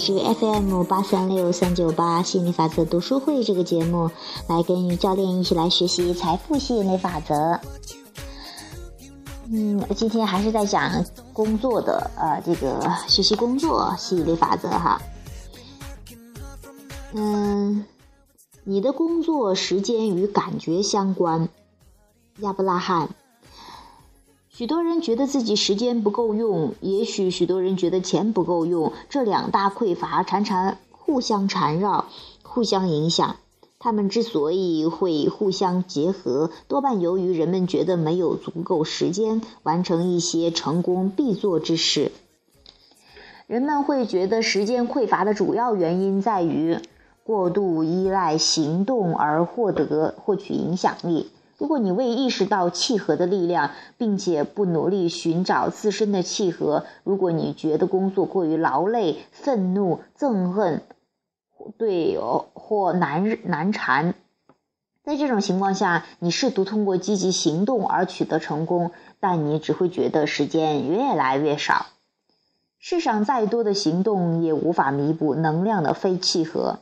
是 FM 八三六三九八吸引力法则读书会这个节目，来跟与教练一起来学习财富吸引力法则。嗯，今天还是在讲工作的呃，这个学习工作吸引力法则哈。嗯，你的工作时间与感觉相关，亚伯拉罕。许多人觉得自己时间不够用，也许许多人觉得钱不够用。这两大匮乏常常互相缠绕，互相影响。他们之所以会互相结合，多半由于人们觉得没有足够时间完成一些成功必做之事。人们会觉得时间匮乏的主要原因在于过度依赖行动而获得获取影响力。如果你未意识到契合的力量，并且不努力寻找自身的契合，如果你觉得工作过于劳累、愤怒、憎恨，对或难难缠，在这种情况下，你试图通过积极行动而取得成功，但你只会觉得时间越来越少。世上再多的行动也无法弥补能量的非契合。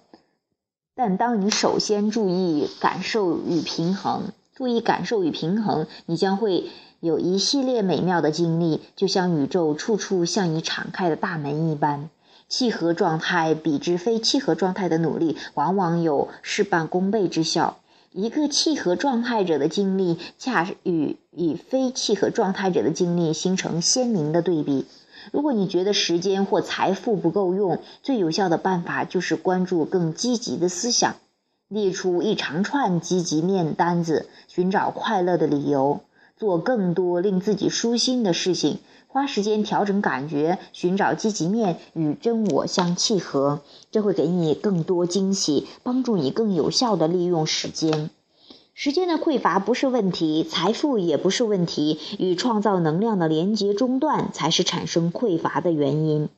但当你首先注意感受与平衡。注意感受与平衡，你将会有一系列美妙的经历，就像宇宙处处向你敞开的大门一般。契合状态比之非契合状态的努力，往往有事半功倍之效。一个契合状态者的经历，恰与与非契合状态者的经历形成鲜明的对比。如果你觉得时间或财富不够用，最有效的办法就是关注更积极的思想。列出一长串积极面单子，寻找快乐的理由，做更多令自己舒心的事情，花时间调整感觉，寻找积极面与真我相契合，这会给你更多惊喜，帮助你更有效的利用时间。时间的匮乏不是问题，财富也不是问题，与创造能量的连接中断才是产生匮乏的原因。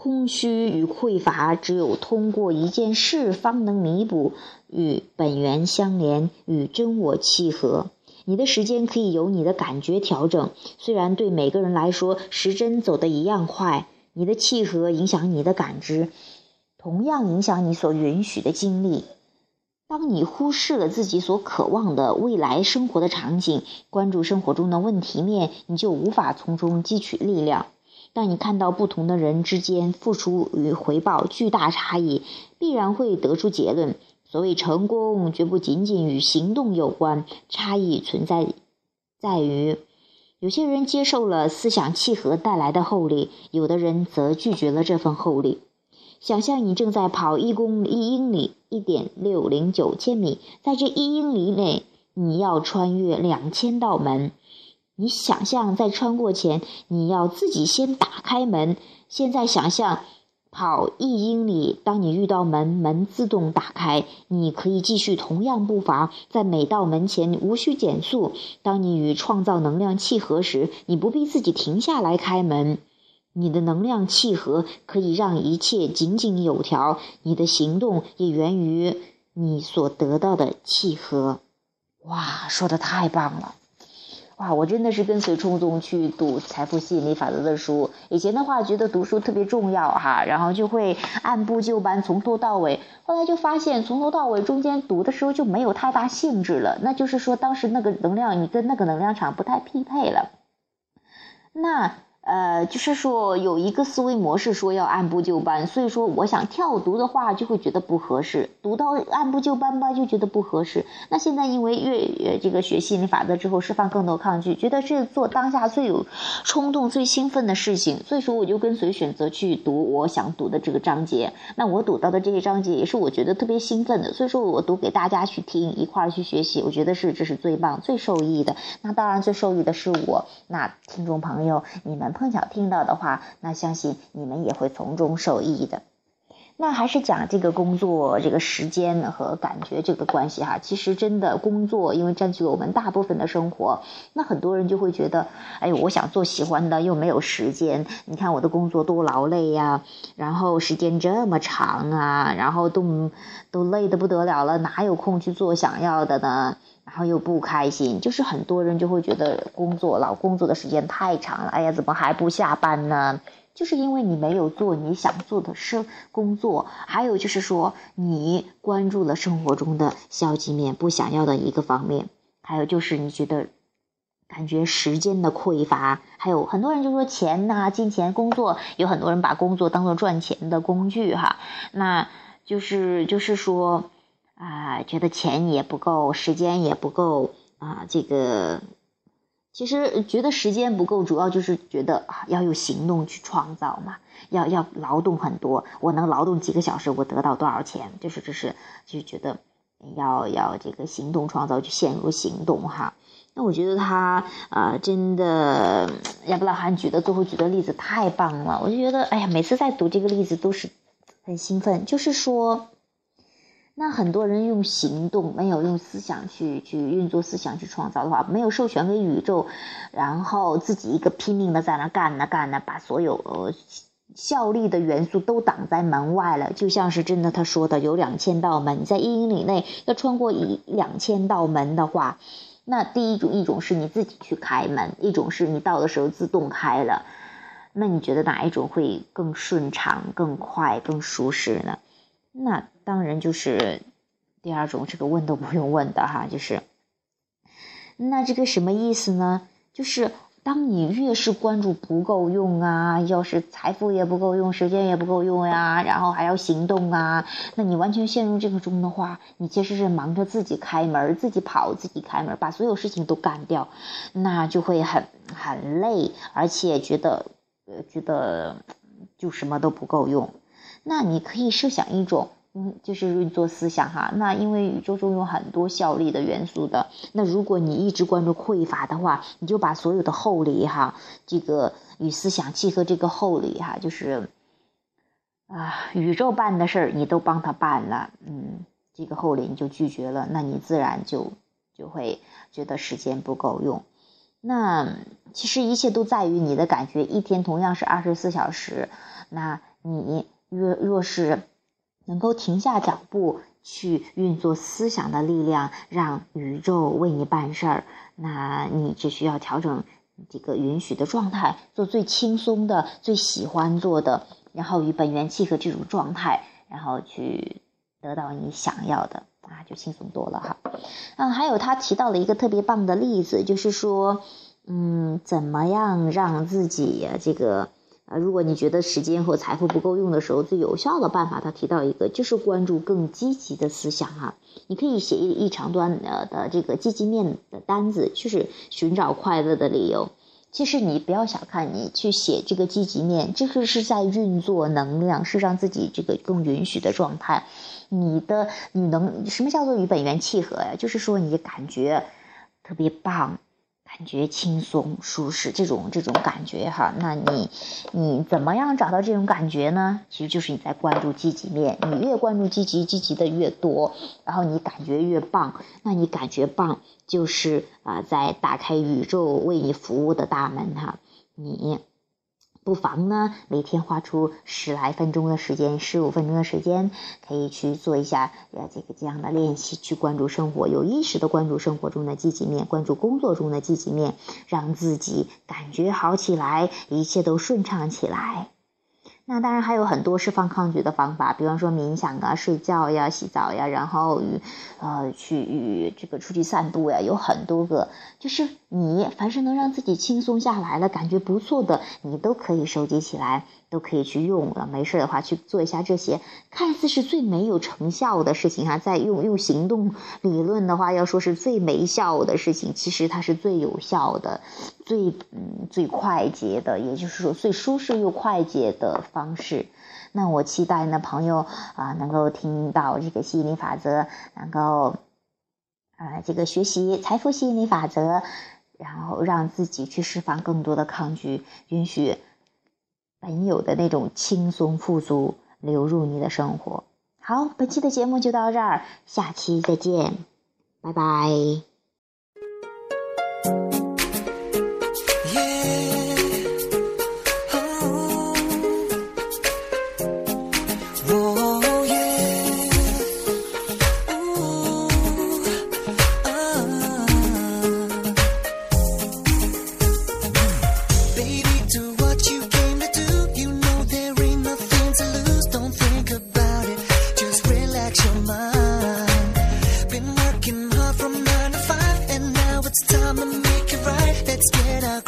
空虚与匮乏，只有通过一件事方能弥补，与本源相连，与真我契合。你的时间可以由你的感觉调整，虽然对每个人来说时针走得一样快。你的契合影响你的感知，同样影响你所允许的经历。当你忽视了自己所渴望的未来生活的场景，关注生活中的问题面，你就无法从中汲取力量。当你看到不同的人之间付出与回报巨大差异，必然会得出结论：所谓成功，绝不仅仅与行动有关。差异存在在于，有些人接受了思想契合带来的厚利，有的人则拒绝了这份厚利。想象你正在跑一公一英里，一点六零九千米，在这一英里内，你要穿越两千道门。你想象在穿过前，你要自己先打开门。现在想象跑一英里，当你遇到门，门自动打开，你可以继续同样步伐，在每道门前无需减速。当你与创造能量契合时，你不必自己停下来开门。你的能量契合可以让一切井井有条。你的行动也源于你所得到的契合。哇，说的太棒了！哇，我真的是跟随冲动去读财富吸引力法则的书。以前的话觉得读书特别重要哈，然后就会按部就班从头到尾。后来就发现从头到尾中间读的时候就没有太大兴致了，那就是说当时那个能量你跟那个能量场不太匹配了。那。呃，就是说有一个思维模式说要按部就班，所以说我想跳读的话就会觉得不合适，读到按部就班吧就觉得不合适。那现在因为越这个学心理法则之后，释放更多抗拒，觉得是做当下最有冲动、最兴奋的事情，所以说我就跟随选择去读我想读的这个章节。那我读到的这些章节也是我觉得特别兴奋的，所以说我读给大家去听，一块儿去学习，我觉得是这是最棒、最受益的。那当然最受益的是我，那听众朋友你们。碰巧听到的话，那相信你们也会从中受益的。那还是讲这个工作这个时间和感觉这个关系哈。其实真的工作，因为占据了我们大部分的生活，那很多人就会觉得，哎，我想做喜欢的，又没有时间。你看我的工作多劳累呀，然后时间这么长啊，然后都都累得不得了了，哪有空去做想要的呢？然后又不开心，就是很多人就会觉得工作老工作的时间太长了，哎呀，怎么还不下班呢？就是因为你没有做你想做的事工作，还有就是说你关注了生活中的消极面、不想要的一个方面，还有就是你觉得感觉时间的匮乏，还有很多人就说钱呐、金钱、工作，有很多人把工作当做赚钱的工具哈，那就是就是说啊，觉得钱也不够，时间也不够啊，这个。其实觉得时间不够，主要就是觉得要有行动去创造嘛，要要劳动很多。我能劳动几个小时，我得到多少钱？就是这是就觉得要要这个行动创造，就陷入行动哈。那我觉得他啊，真的亚伯拉罕举的最后举的例子太棒了，我就觉得哎呀，每次在读这个例子都是很兴奋，就是说。那很多人用行动，没有用思想去去运作思想去创造的话，没有授权给宇宙，然后自己一个拼命的在那干呢干呢，把所有效力的元素都挡在门外了。就像是真的他说的，有两千道门，在一英里内要穿过一两千道门的话，那第一种一种是你自己去开门，一种是你到的时候自动开了。那你觉得哪一种会更顺畅、更快、更舒适呢？那当然就是第二种，这个问都不用问的哈，就是那这个什么意思呢？就是当你越是关注不够用啊，要是财富也不够用，时间也不够用呀，然后还要行动啊，那你完全陷入这个中的话，你其实是忙着自己开门、自己跑、自己开门，把所有事情都干掉，那就会很很累，而且觉得呃觉得就什么都不够用。那你可以设想一种，嗯，就是运作思想哈。那因为宇宙中有很多效力的元素的，那如果你一直关注匮乏的话，你就把所有的厚礼哈，这个与思想契合这个厚礼哈，就是啊，宇宙办的事儿你都帮他办了，嗯，这个厚礼你就拒绝了，那你自然就就会觉得时间不够用。那其实一切都在于你的感觉，一天同样是二十四小时，那你。若若是能够停下脚步去运作思想的力量，让宇宙为你办事儿，那你只需要调整这个允许的状态，做最轻松的、最喜欢做的，然后与本源契合这种状态，然后去得到你想要的啊，就轻松多了哈。嗯，还有他提到了一个特别棒的例子，就是说，嗯，怎么样让自己这个。啊，如果你觉得时间和财富不够用的时候，最有效的办法，他提到一个，就是关注更积极的思想哈。你可以写一一长段呃的这个积极面的单子，就是寻找快乐的理由。其实你不要小看你去写这个积极面，这个是在运作能量，是让自己这个更允许的状态。你的你能什么叫做与本源契合呀？就是说你感觉特别棒。感觉轻松舒适，这种这种感觉哈，那你你怎么样找到这种感觉呢？其实就是你在关注积极面，你越关注积极，积极的越多，然后你感觉越棒。那你感觉棒，就是啊，在打开宇宙为你服务的大门哈，你。不妨呢，每天花出十来分钟的时间，十五分钟的时间，可以去做一下呃这个这样的练习，去关注生活，有意识的关注生活中的积极面，关注工作中的积极面，让自己感觉好起来，一切都顺畅起来。那当然还有很多释放抗拒的方法，比方说冥想啊、睡觉呀、洗澡呀，然后与呃去与这个出去散步呀，有很多个。就是你凡是能让自己轻松下来了，感觉不错的，你都可以收集起来。都可以去用了，没事的话去做一下这些看似是最没有成效的事情哈，在用用行动理论的话，要说是最没效的事情，其实它是最有效的、最嗯最快捷的，也就是说最舒适又快捷的方式。那我期待呢朋友啊能够听到这个吸引力法则，能够啊这个学习财富吸引力法则，然后让自己去释放更多的抗拒，允许。本有的那种轻松富足流入你的生活。好，本期的节目就到这儿，下期再见，拜拜。Let's get up.